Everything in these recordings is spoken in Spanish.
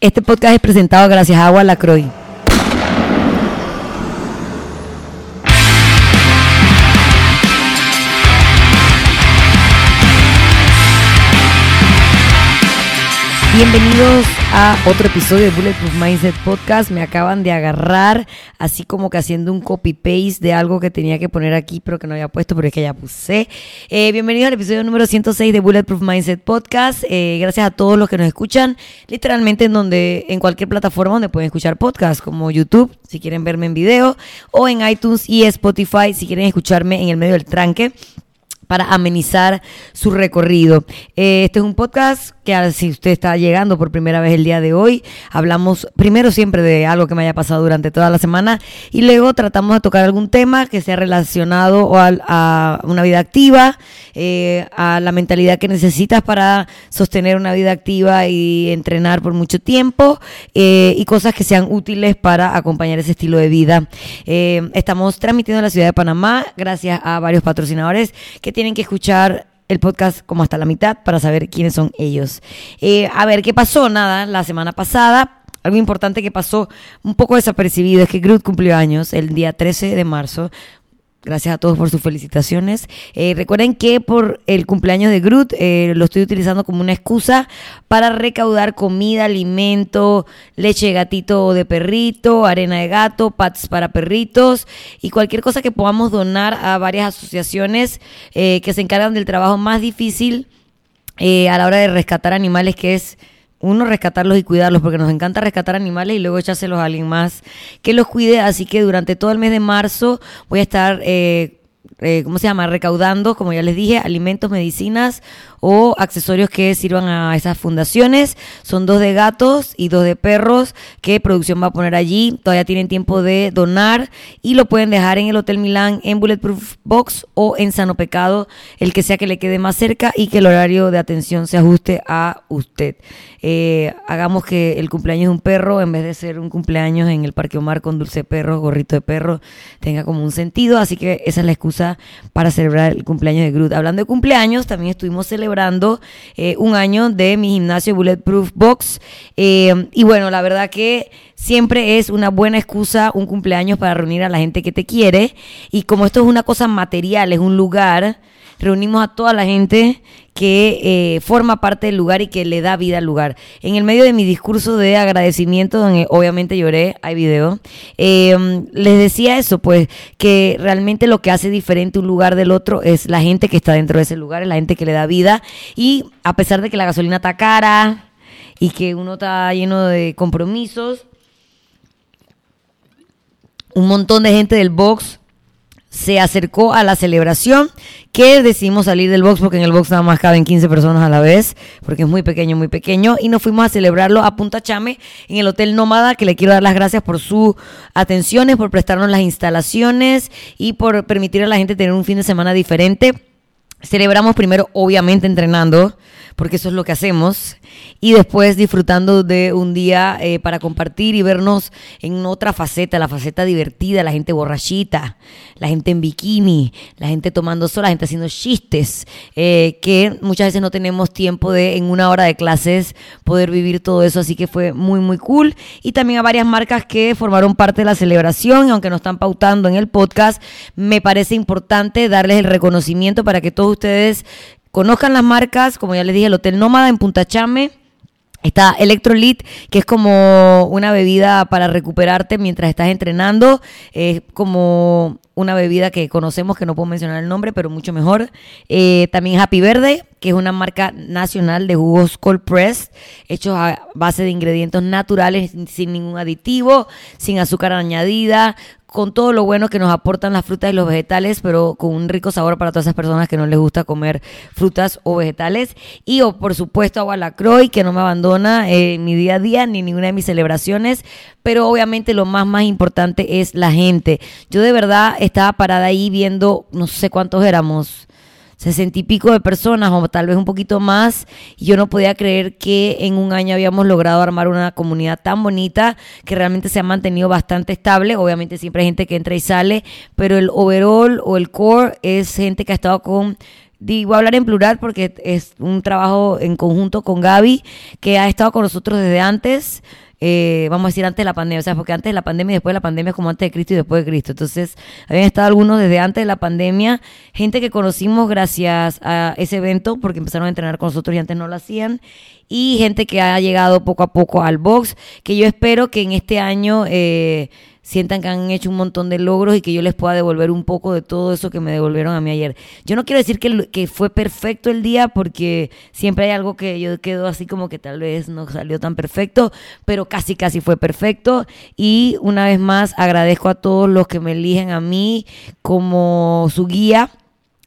Este podcast es presentado gracias a Agua Lacroix. Bienvenidos a otro episodio de Bulletproof Mindset Podcast. Me acaban de agarrar así como que haciendo un copy-paste de algo que tenía que poner aquí, pero que no había puesto, pero es que ya puse. Eh, bienvenidos al episodio número 106 de Bulletproof Mindset Podcast. Eh, gracias a todos los que nos escuchan, literalmente en donde, en cualquier plataforma donde pueden escuchar podcast, como YouTube, si quieren verme en video, o en iTunes y Spotify, si quieren escucharme en el medio del tranque para amenizar su recorrido. Eh, este es un podcast que si usted está llegando por primera vez el día de hoy, hablamos primero siempre de algo que me haya pasado durante toda la semana y luego tratamos de tocar algún tema que sea relacionado a, una vida activa, eh, a la mentalidad que necesitas para sostener una vida activa y entrenar por mucho tiempo eh, y cosas que sean útiles para acompañar ese estilo de vida. estamos transmitiendo en la ciudad de Panamá gracias a varios patrocinadores que tienen que escuchar el podcast como hasta la mitad para saber quiénes son ellos. Eh, a ver, ¿qué pasó? Nada, la semana pasada algo importante que pasó un poco desapercibido es que Groot cumplió años el día 13 de marzo. Gracias a todos por sus felicitaciones. Eh, recuerden que por el cumpleaños de Groot eh, lo estoy utilizando como una excusa para recaudar comida, alimento, leche de gatito de perrito, arena de gato, pads para perritos y cualquier cosa que podamos donar a varias asociaciones eh, que se encargan del trabajo más difícil a la hora de rescatar animales, que es uno, rescatarlos y cuidarlos, porque nos encanta rescatar animales y luego echárselos a alguien más que los cuide. Así que durante todo el mes de marzo voy a estar, eh, eh, ¿cómo se llama? Recaudando, como ya les dije, alimentos, medicinas o accesorios que sirvan a esas fundaciones. Son dos de gatos y dos de perros que producción va a poner allí. Todavía tienen tiempo de donar y lo pueden dejar en el Hotel Milán, en Bulletproof Box o en Sano Pecado, el que sea que le quede más cerca y que el horario de atención se ajuste a usted. Eh, hagamos que el cumpleaños de un perro, en vez de ser un cumpleaños en el Parque Omar con dulce perro, gorrito de perro, tenga como un sentido. Así que esa es la excusa para celebrar el cumpleaños de Groot. Hablando de cumpleaños, también estuvimos celebrando eh, un año de mi gimnasio Bulletproof Box. Eh, y bueno, la verdad que siempre es una buena excusa un cumpleaños para reunir a la gente que te quiere. Y como esto es una cosa material, es un lugar reunimos a toda la gente que eh, forma parte del lugar y que le da vida al lugar. En el medio de mi discurso de agradecimiento, donde obviamente lloré, hay video, em, les decía eso, pues que realmente lo que hace diferente un lugar del otro es la gente que está dentro de ese lugar, es la gente que le da vida y a pesar de que la gasolina está cara y que uno está lleno de compromisos, un montón de gente del box se acercó a la celebración que decidimos salir del box porque en el box nada más caben 15 personas a la vez porque es muy pequeño, muy pequeño y nos fuimos a celebrarlo a Punta Chame en el Hotel Nómada que le quiero dar las gracias por sus atenciones, por prestarnos las instalaciones y por permitir a la gente tener un fin de semana diferente. Celebramos primero obviamente entrenando porque eso es lo que hacemos, y después disfrutando de un día eh, para compartir y vernos en otra faceta, la faceta divertida, la gente borrachita, la gente en bikini, la gente tomando sol, la gente haciendo chistes, eh, que muchas veces no tenemos tiempo de en una hora de clases poder vivir todo eso, así que fue muy, muy cool. Y también a varias marcas que formaron parte de la celebración, aunque no están pautando en el podcast, me parece importante darles el reconocimiento para que todos ustedes Conozcan las marcas, como ya les dije, el Hotel Nómada en Punta Chame. Está Electrolit, que es como una bebida para recuperarte mientras estás entrenando. Es como una bebida que conocemos, que no puedo mencionar el nombre, pero mucho mejor. Eh, también Happy Verde, que es una marca nacional de jugos cold press, hechos a base de ingredientes naturales, sin ningún aditivo, sin azúcar añadida, con todo lo bueno que nos aportan las frutas y los vegetales, pero con un rico sabor para todas esas personas que no les gusta comer frutas o vegetales. Y o por supuesto agua Lacroix, que no me abandona en mi día a día ni ninguna de mis celebraciones, pero obviamente lo más más importante es la gente. Yo de verdad estaba parada ahí viendo, no sé cuántos éramos, sesenta y pico de personas o tal vez un poquito más y yo no podía creer que en un año habíamos logrado armar una comunidad tan bonita que realmente se ha mantenido bastante estable obviamente siempre hay gente que entra y sale pero el overall o el core es gente que ha estado con Digo, hablar en plural porque es un trabajo en conjunto con Gaby, que ha estado con nosotros desde antes. Eh, vamos a decir antes de la pandemia, o sea, porque antes de la pandemia y después de la pandemia es como antes de Cristo y después de Cristo. Entonces, habían estado algunos desde antes de la pandemia, gente que conocimos gracias a ese evento, porque empezaron a entrenar con nosotros y antes no lo hacían, y gente que ha llegado poco a poco al box, que yo espero que en este año... Eh, sientan que han hecho un montón de logros y que yo les pueda devolver un poco de todo eso que me devolvieron a mí ayer. Yo no quiero decir que, fue perfecto el día porque siempre hay algo que yo quedo así como que tal vez no salió tan perfecto, pero casi casi fue perfecto y una vez más agradezco a todos los que me eligen a mí como su guía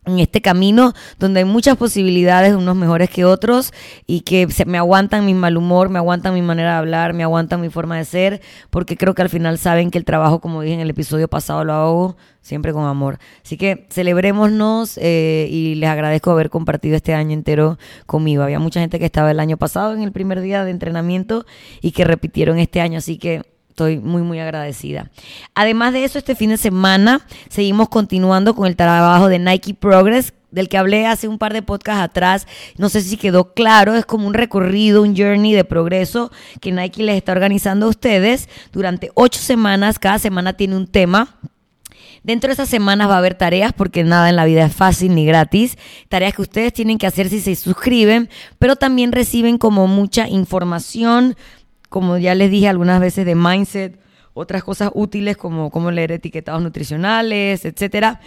en este camino donde hay muchas posibilidades, unos mejores que otros, y que se, me aguantan mi mal humor, me aguantan mi manera de hablar, me aguantan mi forma de ser, porque creo que al final saben que el trabajo, como dije en el episodio pasado, lo hago siempre con amor. Así que celebrémonos eh, y les agradezco haber compartido este año entero conmigo. Había mucha gente que estaba el año pasado en el primer día de entrenamiento y que repitieron este año, así que estoy muy, muy agradecida. Además de eso, este fin de semana seguimos continuando con el trabajo de Nike Progress, del que hablé hace un par de podcasts atrás. No sé si quedó claro, es como un recorrido, un journey de progreso que Nike les está organizando a ustedes durante ocho semanas. Cada semana tiene un tema. Dentro de esas semanas va a haber tareas, porque nada en la vida es fácil ni gratis. Tareas que ustedes tienen que hacer si se suscriben, pero también reciben como mucha información, como ya les dije algunas veces, de mindset, otras cosas útiles como cómo leer etiquetados nutricionales, etcétera.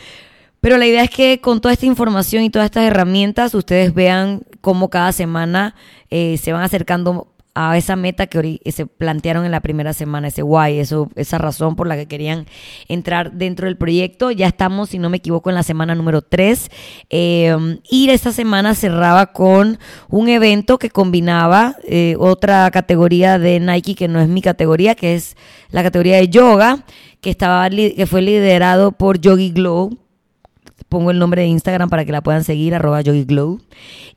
Pero la idea es que con toda esta información y todas estas herramientas, ustedes vean cómo cada semana eh, se van acercando a esa meta que se plantearon en la primera semana, ese why, eso, esa razón por la que querían entrar dentro del proyecto. Ya estamos, si no me equivoco, en la semana número 3. Em, y esta semana cerraba con un evento que combinaba eh, otra categoría de Nike que no es mi categoría, que es la categoría de yoga, que, estaba, que fue liderado por Yogi Glow pongo el nombre de Instagram para que la puedan seguir, arroba YogiGlow.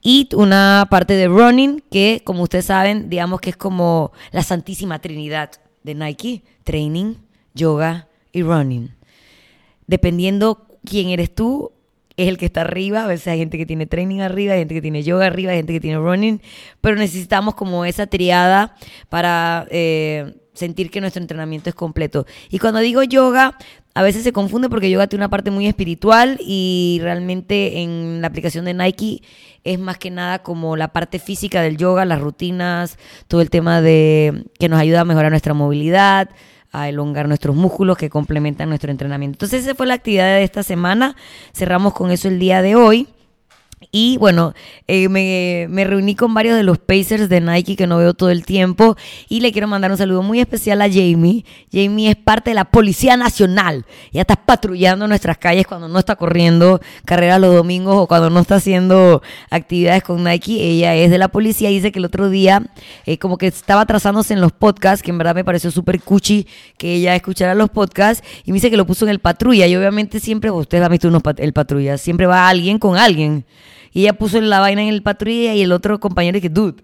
Y una parte de running que, como ustedes saben, digamos que es como la santísima trinidad de Nike, training, yoga y running. Dependiendo quién eres tú, es el que está arriba. A veces hay gente que tiene training arriba, hay gente que tiene yoga arriba, hay gente que tiene running. Pero necesitamos como esa triada para eh, sentir que nuestro entrenamiento es completo. Y cuando digo yoga, a veces se confunde porque yoga tiene una parte muy espiritual y realmente en la aplicación de Nike es más que nada como la parte física del yoga, las rutinas, todo el tema de que nos ayuda a mejorar nuestra movilidad, a elongar nuestros músculos que complementan nuestro entrenamiento. Entonces esa fue la actividad de esta semana. Cerramos con eso el día de hoy. Y bueno, eh, me, reuní con varios de los Pacers de Nike que no veo todo el tiempo y le quiero mandar un saludo muy especial a Jamie. Jamie es parte de la Policía Nacional. Ella está patrullando nuestras calles cuando no está corriendo carreras los domingos o cuando no está haciendo actividades con Nike. Ella es de la policía y dice que el otro día eh, como que estaba trazándose en los podcasts, que en verdad me pareció súper cuchi que ella escuchara los podcasts y me dice que lo puso en el patrulla. Y obviamente siempre, ustedes han visto unos el patrulla, siempre va alguien con alguien. Y ella puso la vaina en el patrulla y el otro compañero que, dude,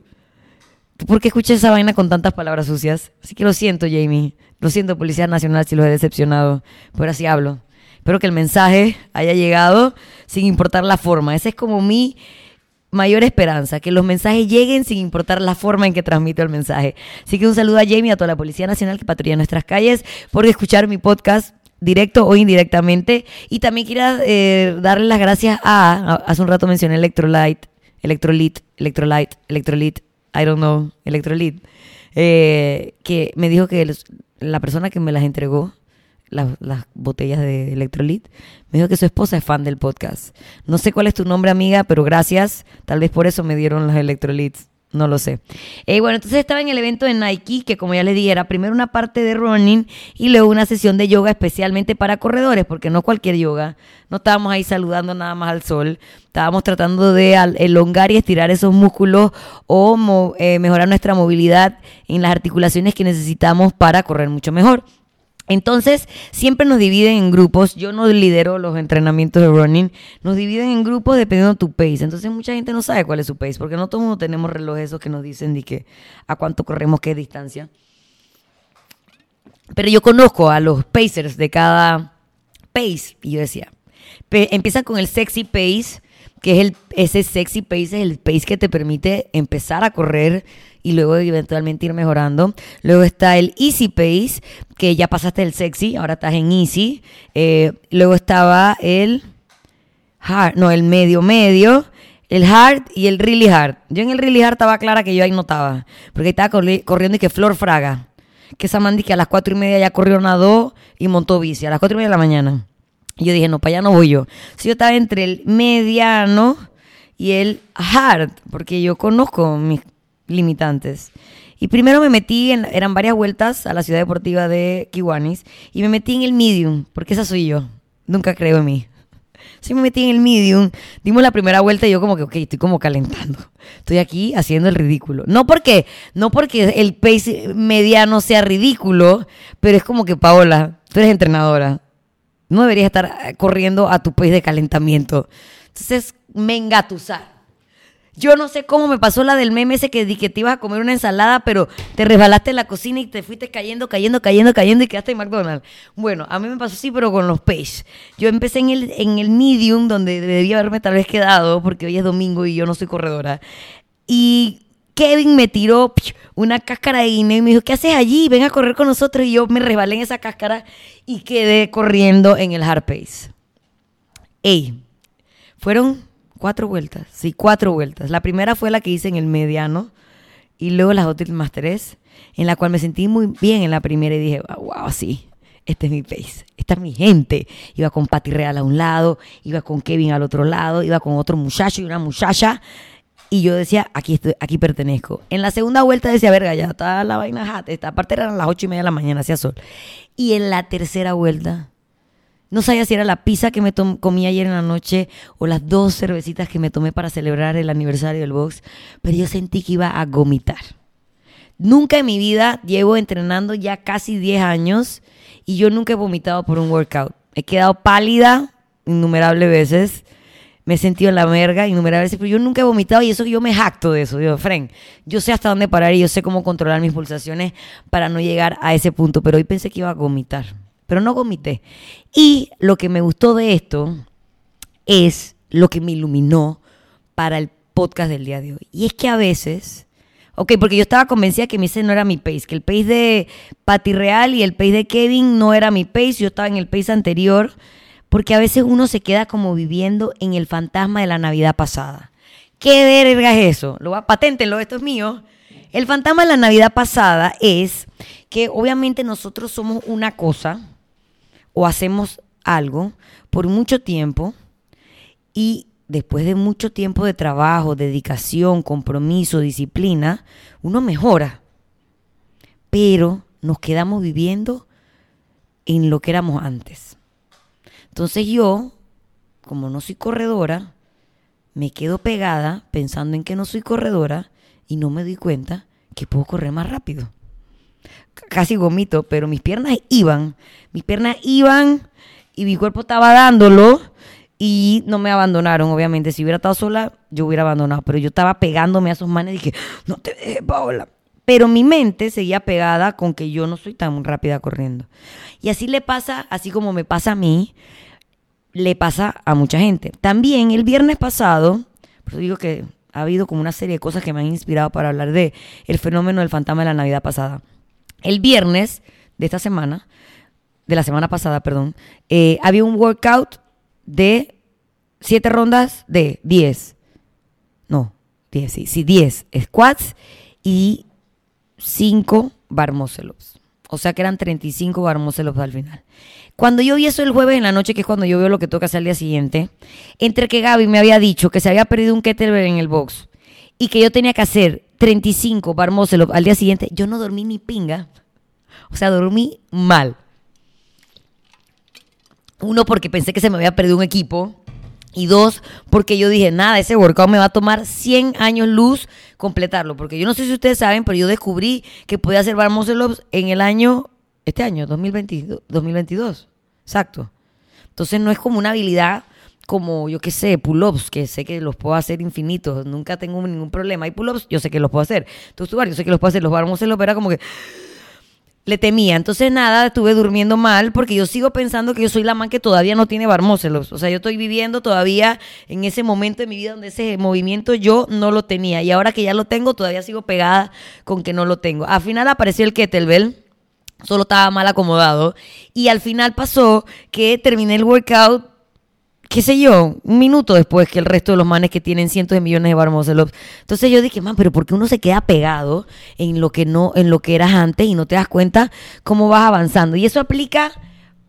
¿por qué escuchas esa vaina con tantas palabras sucias? Así que lo siento, Jamie. Lo siento, Policía Nacional, si los he decepcionado. Pero así hablo. Espero que el mensaje haya llegado sin importar la forma. Esa es como mi mayor esperanza, que los mensajes lleguen sin importar la forma en que transmito el mensaje. Así que un saludo a Jamie, a toda la Policía Nacional que patrulla nuestras calles, por escuchar mi podcast directo o indirectamente. Y también quiero eh, darle las gracias a, hace un rato mencioné Electrolyte, Electrolyte, Electrolyte, Electrolyte, I don't know, Electrolyte, eh, que me dijo que la persona que me las entregó, las, las botellas de Electrolyte, me dijo que su esposa es fan del podcast. No sé cuál es tu nombre, amiga, pero gracias. Tal vez por eso me dieron los Electrolytes. No lo sé. Eh, bueno, entonces estaba en el evento de Nike, que como ya les dije, era primero una parte de running y luego una sesión de yoga especialmente para corredores, porque no cualquier yoga. No estábamos ahí saludando nada más al sol. Estábamos tratando de elongar y estirar esos músculos o eh, mejorar nuestra movilidad en las articulaciones que necesitamos para correr mucho mejor. Entonces, siempre nos dividen en grupos. Yo no lidero los entrenamientos de running. Nos dividen en grupos dependiendo de tu pace. Entonces, mucha gente no sabe cuál es su pace, porque no todos tenemos relojes esos que nos dicen de que a cuánto corremos, qué distancia. Pero yo conozco a los pacers de cada pace. Y yo decía, empiezan con el sexy pace, que es el, ese sexy pace, es el pace que te permite empezar a correr y luego eventualmente ir mejorando. Luego está el easy pace, que ya pasaste el sexy, ahora estás en easy. Eh, luego estaba el hard, no, el medio medio, el hard y el really hard. Yo en el really hard estaba clara que yo ahí notaba, porque estaba corriendo y que Flor Fraga, que esa que a las cuatro y media ya corrió una dos y montó bici, a las cuatro y media de la mañana. Y yo dije, no, para allá no voy yo. Si yo estaba entre el mediano y el hard, porque yo conozco mis limitantes. Y primero me metí, en, eran varias vueltas a la ciudad deportiva de Kiwanis, y me metí en el medium, porque esa soy yo. Nunca creo en mí. Sí me metí en el medium, dimos la primera vuelta y yo como que, ok, estoy como calentando. Estoy aquí haciendo el ridículo. No porque, no porque el pace mediano sea ridículo, pero es como que, Paola, tú eres entrenadora. No deberías estar corriendo a tu pace de calentamiento. Entonces, me engatusar. Yo no sé cómo me pasó la del meme ese que, que te ibas a comer una ensalada, pero te resbalaste en la cocina y te fuiste cayendo, cayendo, cayendo, cayendo y quedaste en McDonald's. Bueno, a mí me pasó así, pero con los page. Yo empecé en el, en el medium, donde debía haberme tal vez quedado, porque hoy es domingo y yo no soy corredora. Y Kevin me tiró una cáscara de guineo y me dijo, ¿qué haces allí? Ven a correr con nosotros. Y yo me resbalé en esa cáscara y quedé corriendo en el hard pace. Ey, fueron Cuatro vueltas, sí, cuatro vueltas. La primera fue la que hice en el mediano y luego las últimas tres, en la cual me sentí muy bien en la primera y dije, wow, sí, este es mi pace, esta es mi gente. Iba con Patty Real a un lado, iba con Kevin al otro lado, iba con otro muchacho y una muchacha. Y yo decía, aquí estoy, aquí pertenezco. En la segunda vuelta decía, verga, ya está la vaina hat. Esta parte eran las ocho y media de la mañana, hacía sol. Y en la tercera vuelta no sabía si era la pizza que me comí ayer en la noche o las dos cervecitas que me tomé para celebrar el aniversario del box, pero yo sentí que iba a vomitar. Nunca en mi vida llevo entrenando ya casi 10 años y yo nunca he vomitado por un workout. He quedado pálida innumerables veces, me he sentido en la merga innumerables veces, pero yo nunca he vomitado y eso yo me jacto de eso. Digo, Fren, yo sé hasta dónde parar y yo sé cómo controlar mis pulsaciones para no llegar a ese punto, pero hoy pensé que iba a vomitar pero no vomité. Y lo que me gustó de esto es lo que me iluminó para el podcast del día de hoy. Y es que a veces, ok, porque yo estaba convencida que mi ese no era mi pace, que el pace de Patty Real y el pace de Kevin no era mi pace, yo estaba en el pace anterior, porque a veces uno se queda como viviendo en el fantasma de la Navidad pasada. ¿Qué verga es eso? Lo va, paténtenlo, esto es mío. El fantasma de la Navidad pasada es que obviamente nosotros somos una cosa, o hacemos algo por mucho tiempo y después de mucho tiempo de trabajo, dedicación, compromiso, disciplina, uno mejora. Pero nos quedamos viviendo en lo que éramos antes. Entonces yo, como no soy corredora, me quedo pegada pensando en que no soy corredora y no me doy cuenta que puedo correr más rápido casi vomito, pero mis piernas iban, mis piernas iban y mi cuerpo estaba dándolo y no me abandonaron, obviamente. Si hubiera estado sola, yo hubiera abandonado, pero yo estaba pegándome a esos manes y dije, no te dejes, Paola. Pero mi mente seguía pegada con que yo no soy tan rápida corriendo. Y así le pasa, así como me pasa a mí, le pasa a mucha gente. También el viernes pasado, por eso digo que ha habido como una serie de cosas que me han inspirado para hablar de el fenómeno del fantasma de la Navidad pasada. El viernes de esta semana, de la semana pasada, perdón, eh, había un workout de siete rondas de 10. No, 10, sí, sí, 10 squats y 5 bar O sea que eran 35 bar al final. Cuando yo vi eso el jueves en la noche, que es cuando yo veo lo que toca hacer al día siguiente, entre que Gaby me había dicho que se había perdido un kettlebell en el box y que yo tenía que hacer 35 bar al día siguiente, yo no dormí ni pinga. O sea, dormí mal. Uno, porque pensé que se me había perdido un equipo. Y dos, porque yo dije, nada, ese workout me va a tomar 100 años luz completarlo. Porque yo no sé si ustedes saben, pero yo descubrí que podía hacer bar en el año, este año, 2022. 2022. Exacto. Entonces no es como una habilidad como, yo qué sé, pull-ups, que sé que los puedo hacer infinitos, nunca tengo ningún problema. Hay pull-ups, yo sé que los puedo hacer. Entonces, yo sé que los puedo hacer. Los vamos a pero era como que le temía. Entonces, nada, estuve durmiendo mal porque yo sigo pensando que yo soy la man que todavía no tiene barmócelos. O sea, yo estoy viviendo todavía en ese momento de mi vida donde ese movimiento yo no lo tenía. Y ahora que ya lo tengo, todavía sigo pegada con que no lo tengo. Al final apareció el kettlebell. Solo estaba mal acomodado. Y al final pasó que terminé el workout qué sé yo, un minuto después que el resto de los manes que tienen cientos de millones de barmocelos. Entonces yo dije, man, pero ¿por qué uno se queda pegado en lo que no, en lo que eras antes y no te das cuenta cómo vas avanzando? Y eso aplica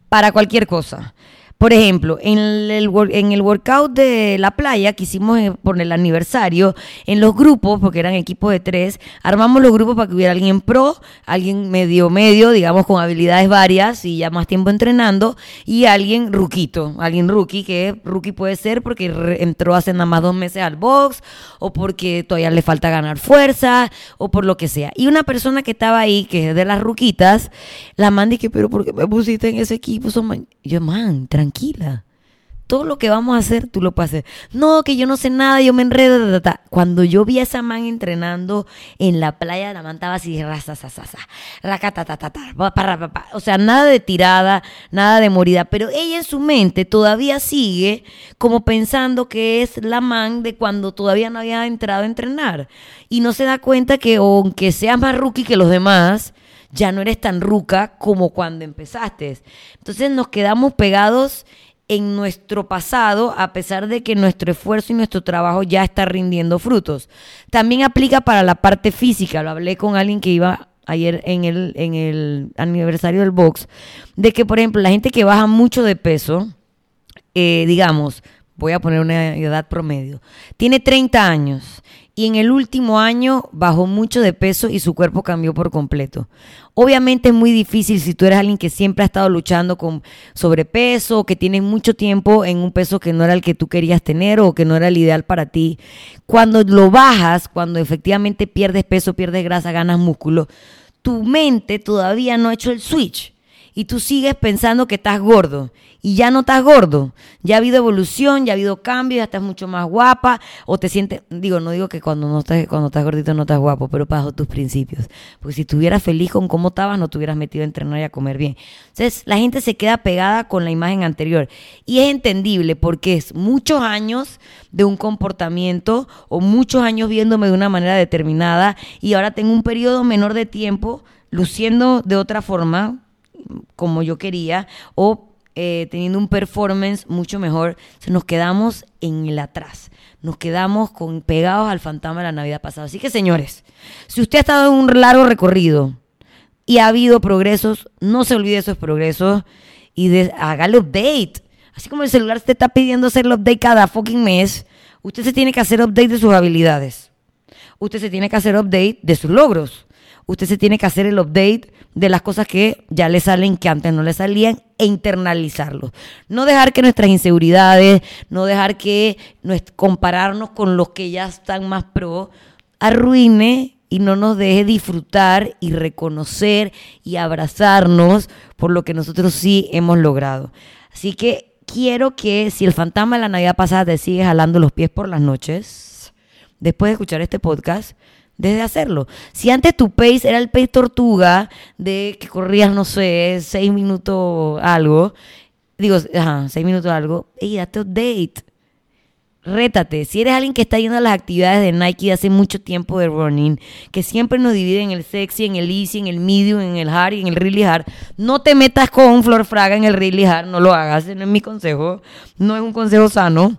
para cualquier cosa. Por ejemplo, en el, en el workout de la playa que hicimos por el aniversario, en los grupos, porque eran equipos de tres, armamos los grupos para que hubiera alguien pro, alguien medio medio, digamos con habilidades varias y ya más tiempo entrenando, y alguien ruquito, alguien rookie, que rookie puede ser porque entró hace nada más dos meses al box, o porque todavía le falta ganar fuerza, o por lo que sea. Y una persona que estaba ahí, que es de las ruquitas, la mandé que, pero ¿por qué me pusiste en ese equipo? Son yo, man, tranquilo tranquila. Todo lo que vamos a hacer, tú lo puedes. No, que yo no sé nada, yo me enredo. Cuando yo vi a esa man entrenando en la playa, la man estaba así, o sea, nada de tirada, nada de morida. Pero ella en su mente todavía sigue como pensando que es la man de cuando todavía no había entrado a entrenar. Y no se da cuenta que aunque seas más rookie que los demás, ya no eres tan ruca como cuando empezaste. Entonces nos quedamos pegados en nuestro pasado a pesar de que nuestro esfuerzo y nuestro trabajo ya está rindiendo frutos. También aplica para la parte física. Lo hablé con alguien que iba ayer en el, en el aniversario del box, de que, por ejemplo, la gente que baja mucho de peso, eh, digamos, voy a poner una edad promedio, tiene 30 años y en el último año bajó mucho de peso y su cuerpo cambió por completo. Obviamente es muy difícil si tú eres alguien que siempre ha estado luchando con sobrepeso, que tienes mucho tiempo en un peso que no era el que tú querías tener o que no era el ideal para ti. Cuando lo bajas, cuando efectivamente pierdes peso, pierdes grasa, ganas músculo, tu mente todavía no ha hecho el switch y tú sigues pensando que estás gordo y ya no estás gordo. Ya ha habido evolución, ya ha habido cambios, ya estás mucho más guapa o te sientes, digo, no digo que cuando no estás cuando estás gordito no estás guapo, pero bajo tus principios. Porque si estuvieras feliz con cómo estabas, no te hubieras metido a entrenar y a comer bien. Entonces, la gente se queda pegada con la imagen anterior y es entendible porque es muchos años de un comportamiento o muchos años viéndome de una manera determinada y ahora tengo un periodo menor de tiempo luciendo de otra forma como yo quería o eh, teniendo un performance mucho mejor, nos quedamos en el atrás. Nos quedamos con, pegados al fantasma de la Navidad pasada. Así que, señores, si usted ha estado en un largo recorrido y ha habido progresos, no se olvide esos progresos y de, hágale update. Así como el celular te está pidiendo hacer el update cada fucking mes, usted se tiene que hacer update de sus habilidades. Usted se tiene que hacer update de sus logros usted se tiene que hacer el update de las cosas que ya le salen que antes no le salían e internalizarlo. No dejar que nuestras inseguridades, no dejar que compararnos con los que ya están más pro, arruine y no nos deje disfrutar y reconocer y abrazarnos por lo que nosotros sí hemos logrado. Así que quiero que si el fantasma de la Navidad pasada te sigue jalando los pies por las noches, después de escuchar este podcast, desde hacerlo. Si antes tu pace era el pace tortuga, de que corrías, no sé, seis minutos algo, digo, ajá, seis minutos algo, y date update. Rétate. Si eres alguien que está yendo a las actividades de Nike hace mucho tiempo de running, que siempre nos divide en el sexy, en el easy, en el medium, en el hard y en el really hard, no te metas con Flor Fraga en el really hard, no lo hagas, no es mi consejo, no es un consejo sano,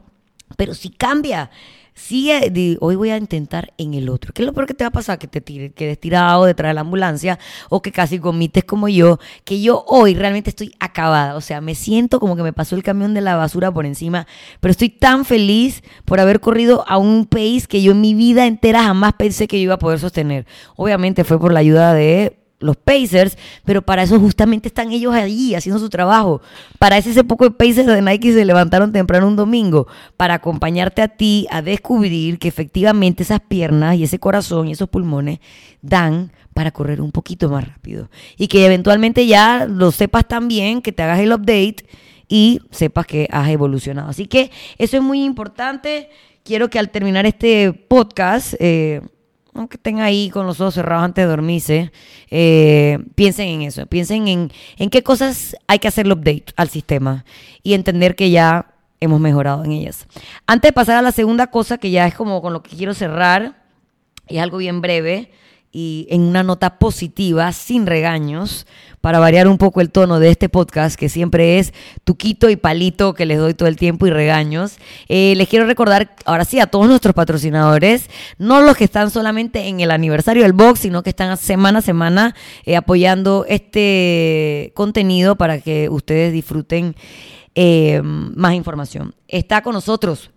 pero si cambia sigue, hoy voy a intentar en el otro. ¿Qué es lo peor que te va a pasar? Que te tire, quedes tirado detrás de la ambulancia o que casi comites como yo, que yo hoy realmente estoy acabada. O sea, me siento como que me pasó el camión de la basura por encima, pero estoy tan feliz por haber corrido a un país que yo en mi vida entera jamás pensé que yo iba a poder sostener. Obviamente fue por la ayuda de los Pacers, pero para eso justamente están ellos allí haciendo su trabajo. Para ese, poco de Pacers de Nike se levantaron temprano un domingo, para acompañarte a ti a descubrir que efectivamente esas piernas y ese corazón y esos pulmones dan para correr un poquito más rápido. Y que eventualmente ya lo sepas también, que te hagas el update y sepas que has evolucionado. Así que eso es muy importante. Quiero que al terminar este podcast... Eh, aunque estén ahí con los ojos cerrados antes de dormirse, eh, piensen en eso, piensen en, en qué cosas hay que hacerle update al sistema y entender que ya hemos mejorado en ellas. Antes de pasar a la segunda cosa, que ya es como con lo que quiero cerrar, y es algo bien breve, y en una nota positiva, sin regaños, para variar un poco el tono de este podcast, que siempre es tuquito y palito que les doy todo el tiempo y regaños. Eh, les quiero recordar, ahora sí, a todos nuestros patrocinadores, no los que están solamente en el aniversario del box, sino que están semana a semana eh, apoyando este contenido para que ustedes disfruten eh, más información. Está con nosotros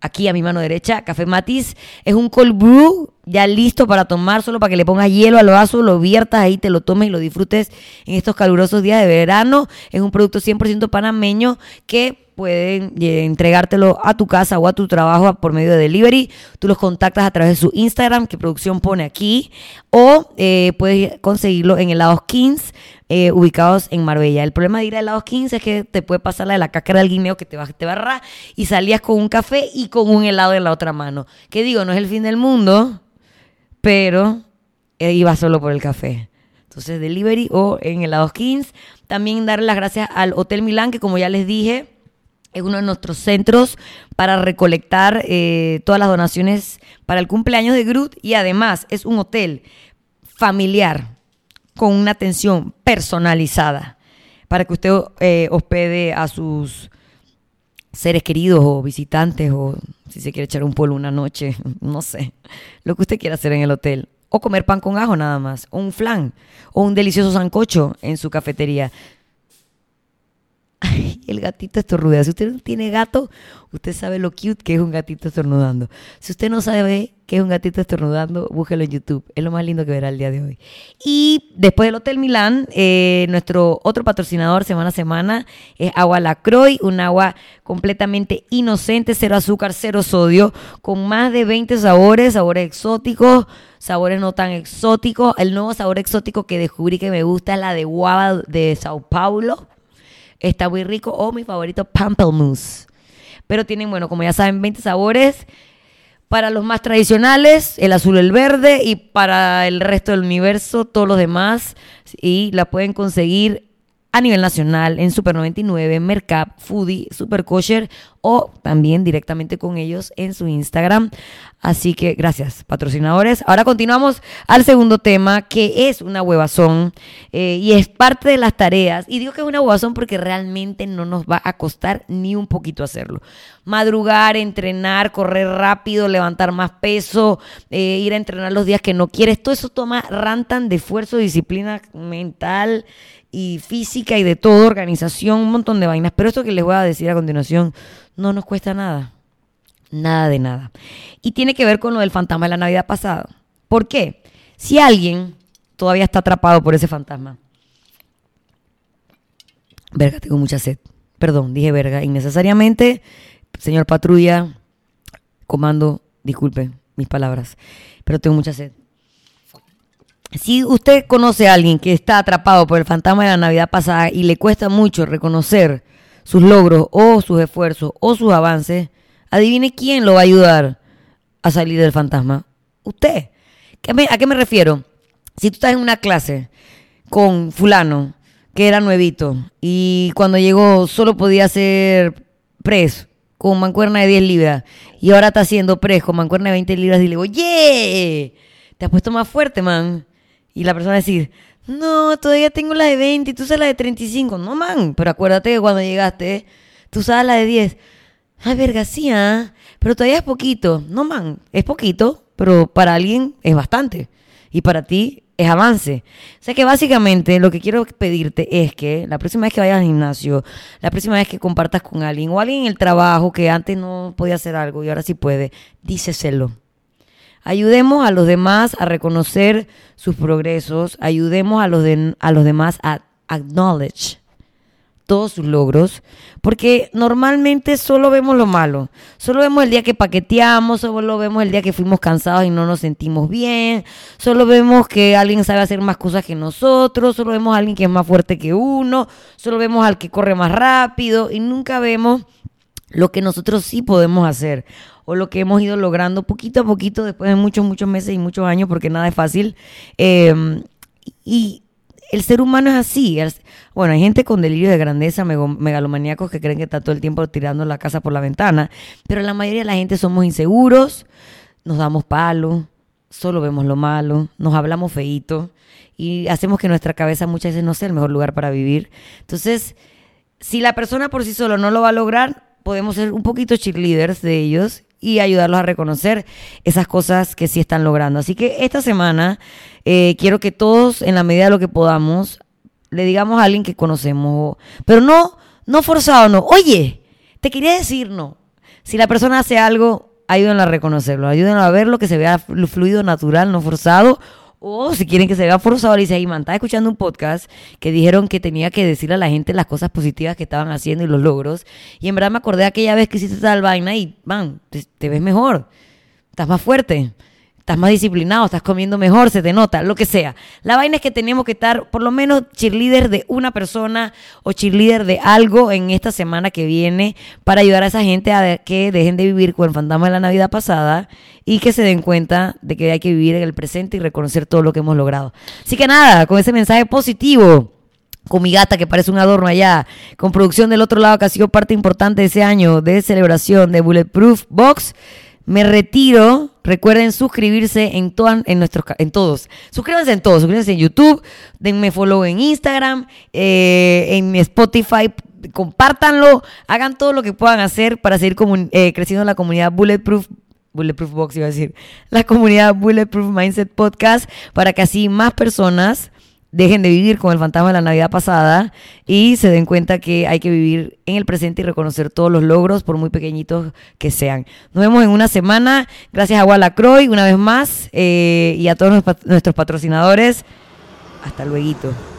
aquí a mi mano derecha, Café Matiz. Es un cold brew ya listo para tomar, solo para que le pongas hielo al vaso, lo viertas ahí, te lo tomes y lo disfrutes en estos calurosos días de verano. Es un producto 100% panameño que pueden eh, entregártelo a tu casa o a tu trabajo por medio de delivery. Tú los contactas a través de su Instagram, que producción pone aquí, o eh, puedes conseguirlo en helados Kings, eh, ubicados en Marbella. El problema de ir a helados Kings es que te puede pasar la de la cáscara del guineo que te, va, te barra y salías con un café y con un helado en la otra mano. Que digo, no es el fin del mundo, pero iba solo por el café. Entonces, delivery o en helados Kings. También darle las gracias al Hotel Milán, que como ya les dije, es uno de nuestros centros para recolectar eh, todas las donaciones para el cumpleaños de Groot y además es un hotel familiar con una atención personalizada para que usted eh, hospede a sus seres queridos o visitantes o si se quiere echar un polvo una noche, no sé, lo que usted quiera hacer en el hotel. O comer pan con ajo nada más, o un flan, o un delicioso sancocho en su cafetería. Ay, el gatito estornudea. Si usted no tiene gato, usted sabe lo cute que es un gatito estornudando. Si usted no sabe qué es un gatito estornudando, búsquelo en YouTube. Es lo más lindo que verá el día de hoy. Y después del Hotel Milán, eh, nuestro otro patrocinador semana a semana es Agua Lacroix, un agua completamente inocente, cero azúcar, cero sodio, con más de 20 sabores, sabores exóticos, sabores no tan exóticos. El nuevo sabor exótico que descubrí que me gusta es la de guava de Sao Paulo está muy rico. O mi favorito, Pamplemousse. Pero tienen, bueno, como ya saben, 20 sabores. Para los más tradicionales, el azul, el verde. Y para el resto del universo, todos los demás. Y la pueden conseguir a nivel nacional en Super 99, Mercap, Foodie, Super Kosher o también directamente con ellos en su Instagram. Así que gracias, patrocinadores. Ahora continuamos al segundo tema, que es una huevazón eh, y es parte de las tareas. Y digo que es una huevazón porque realmente no nos va a costar ni un poquito hacerlo. Madrugar, entrenar, correr rápido, levantar más peso, eh, ir a entrenar los días que no quieres. Todo eso toma rantan de esfuerzo, disciplina mental y física y de todo, organización, un montón de vainas. Pero esto que les voy a decir a continuación no nos cuesta nada. Nada de nada. Y tiene que ver con lo del fantasma de la Navidad pasada. ¿Por qué? Si alguien todavía está atrapado por ese fantasma. Verga, tengo mucha sed. Perdón, dije verga. Innecesariamente, señor patrulla, comando, disculpe mis palabras, pero tengo mucha sed. Si usted conoce a alguien que está atrapado por el fantasma de la Navidad pasada y le cuesta mucho reconocer sus logros o sus esfuerzos o sus avances, adivine quién lo va a ayudar a salir del fantasma. Usted. ¿A qué me refiero? Si tú estás en una clase con fulano que era nuevito y cuando llegó solo podía hacer press con mancuerna de 10 libras y ahora está haciendo press con mancuerna de 20 libras y le digo, ¡Yeah! Te has puesto más fuerte, man. Y la persona decir, no, todavía tengo la de 20 y tú usas la de 35. No, man, pero acuérdate que cuando llegaste, tú usabas la de 10. Ay, verga, sí, ¿ah? Pero todavía es poquito. No, man, es poquito, pero para alguien es bastante. Y para ti es avance. O sea que básicamente lo que quiero pedirte es que la próxima vez que vayas al gimnasio, la próxima vez que compartas con alguien o alguien en el trabajo que antes no podía hacer algo y ahora sí puede, díceselo. Ayudemos a los demás a reconocer sus progresos, ayudemos a los, a los demás a acknowledge todos sus logros, porque normalmente solo vemos lo malo, solo vemos el día que paqueteamos, solo vemos el día que fuimos cansados y no nos sentimos bien, solo vemos que alguien sabe hacer más cosas que nosotros, solo vemos a alguien que es más fuerte que uno, solo vemos al que corre más rápido. Y nunca vemos lo que nosotros sí podemos hacer o lo que hemos ido logrando poquito a poquito después de muchos, muchos meses y muchos años, porque nada es fácil. Em, y el ser humano es así. Bueno, hay gente con delirio de grandeza, megalomaníacos que creen que está todo el tiempo tirando la casa por la ventana, pero la mayoría de la gente somos inseguros, nos damos palo, solo vemos lo malo, nos hablamos feito y hacemos que nuestra cabeza muchas veces no sea el mejor lugar para vivir. Entonces, si la persona por sí solo no lo va a lograr, podemos ser un poquito cheerleaders de ellos y ayudarlos a reconocer esas cosas que sí están logrando. Así que esta semana eh, quiero que todos, en la medida de lo que podamos, le digamos a alguien que conocemos, pero no, no forzado, no. Oye, te quería decir no. Si la persona hace algo, ayúdenla a reconocerlo, ayúdenla a verlo, que se vea fluido, natural, no forzado, o si quieren que se vea forzado, le dice, man, estaba escuchando un podcast que dijeron que tenía que decirle a la gente las cosas positivas que estaban haciendo y los logros. Y en verdad me acordé aquella vez que hiciste tal vaina y, man, te ves mejor, estás más fuerte estás más disciplinado, estás comiendo mejor, se te nota, lo que sea. La vaina es que tenemos que estar por lo menos cheerleader de una persona o cheerleader de algo en esta semana que viene para ayudar a esa gente a que dejen de vivir con el fantasma de la Navidad pasada y que se den cuenta de que hay que vivir en el presente y reconocer todo lo que hemos logrado. Así que nada, con ese mensaje positivo con mi gata que parece un adorno allá, con producción del otro lado que ha sido parte importante de ese año de celebración de Bulletproof Box. Me retiro. Recuerden suscribirse en, en, nuestros, en todos. Suscríbanse en todos. Suscríbanse en YouTube. Denme follow en Instagram. Eh, en Spotify. Compártanlo. Hagan todo lo que puedan hacer para seguir eh, creciendo la comunidad Bulletproof Bulletproof Box iba a decir, la comunidad Bulletproof Mindset Podcast, para que así más personas dejen de vivir con el fantasma de la Navidad pasada y se den cuenta que hay que vivir en el presente y reconocer todos los logros, por muy pequeñitos que sean. Nos vemos en una semana. Gracias a Wallacroy una vez más eh, y a todos nuestros patrocinadores. Hasta luego.